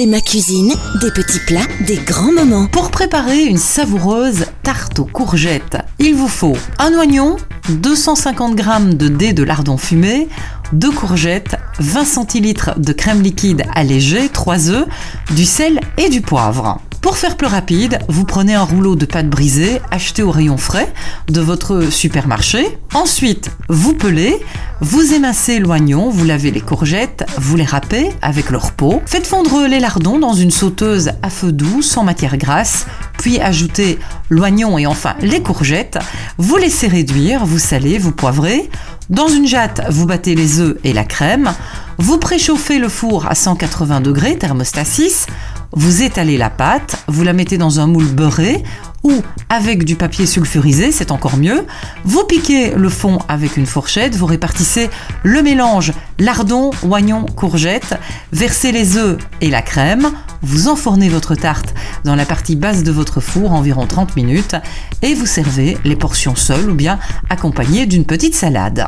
C'est ma cuisine, des petits plats, des grands moments. Pour préparer une savoureuse tarte aux courgettes, il vous faut un oignon, 250 g de dés de lardon fumé, 2 courgettes, 20 centilitres de crème liquide allégée, 3 œufs, du sel et du poivre. Pour faire plus rapide, vous prenez un rouleau de pâte brisée acheté au rayon frais de votre supermarché. Ensuite, vous pelez, vous émincez l'oignon, vous lavez les courgettes, vous les râpez avec leur peau. Faites fondre les lardons dans une sauteuse à feu doux sans matière grasse, puis ajoutez l'oignon et enfin les courgettes. Vous laissez réduire, vous salez, vous poivrez. Dans une jatte, vous battez les œufs et la crème. Vous préchauffez le four à 180 degrés, thermostat 6. Vous étalez la pâte, vous la mettez dans un moule beurré ou avec du papier sulfurisé, c'est encore mieux. Vous piquez le fond avec une fourchette, vous répartissez le mélange lardon, oignon, courgette, versez les œufs et la crème, vous enfournez votre tarte dans la partie basse de votre four environ 30 minutes et vous servez les portions seules ou bien accompagnées d'une petite salade.